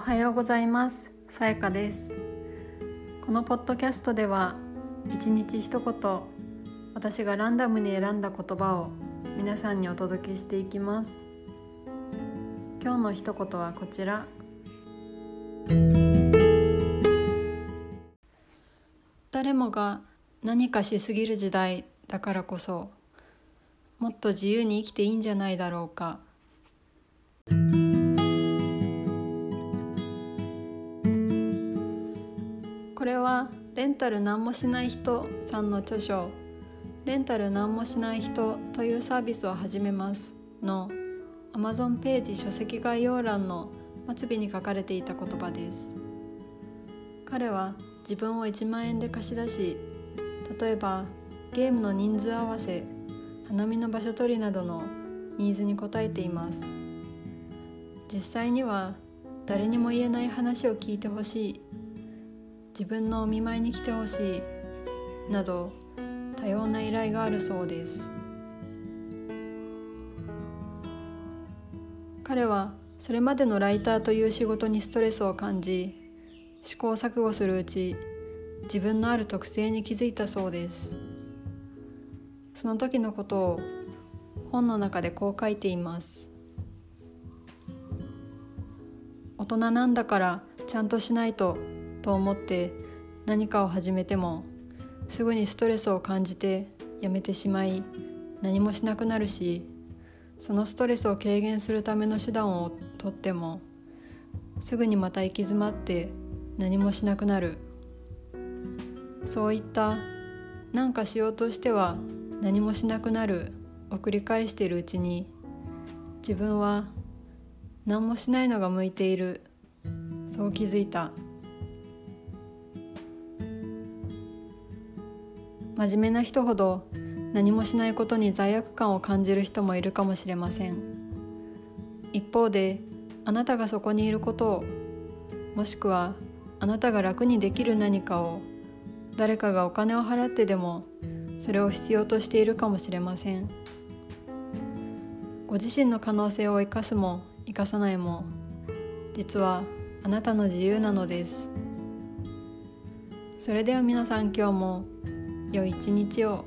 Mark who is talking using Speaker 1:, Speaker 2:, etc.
Speaker 1: おはようございます。さやかです。このポッドキャストでは一日一言私がランダムに選んだ言葉を皆さんにお届けしていきます。今日の一言はこちら。誰もが何かしすぎる時代だからこそもっと自由に生きていいんじゃないだろうか。これはレンタル何もしない人さんの著書。レンタル何もしない人というサービスを始めますの Amazon ページ書籍概要欄の末尾に書かれていた言葉です。彼は自分を1万円で貸し出し例えばゲームの人数合わせ花見の場所取りなどのニーズに応えています。実際には誰にも言えない話を聞いてほしい。自分のお見舞いに来てほしいなど多様な依頼があるそうです。彼はそれまでのライターという仕事にストレスを感じ試行錯誤するうち自分のある特性に気づいたそうです。その時のことを本の中でこう書いています。大人なんだからちゃんとしないとと思って何かを始めてもすぐにストレスを感じてやめてしまい何もしなくなるしそのストレスを軽減するための手段をとってもすぐにまた行き詰まって何もしなくなる。そういった何かしようとしては何もしなくなるを繰り返しているうちに自分は何もしないのが向いている。そう気づいた。真面目な人ほど何もしないことに罪悪感を感じる人もいるかもしれません。一方であなたがそこにいることをもしくはあなたが楽にできる何かを誰かがお金を払ってでもそれを必要としているかもしれません。ご自身の可能性を生かすも生かさないも実はあなたの自由なのです。それでは皆さん今日も良い一日を。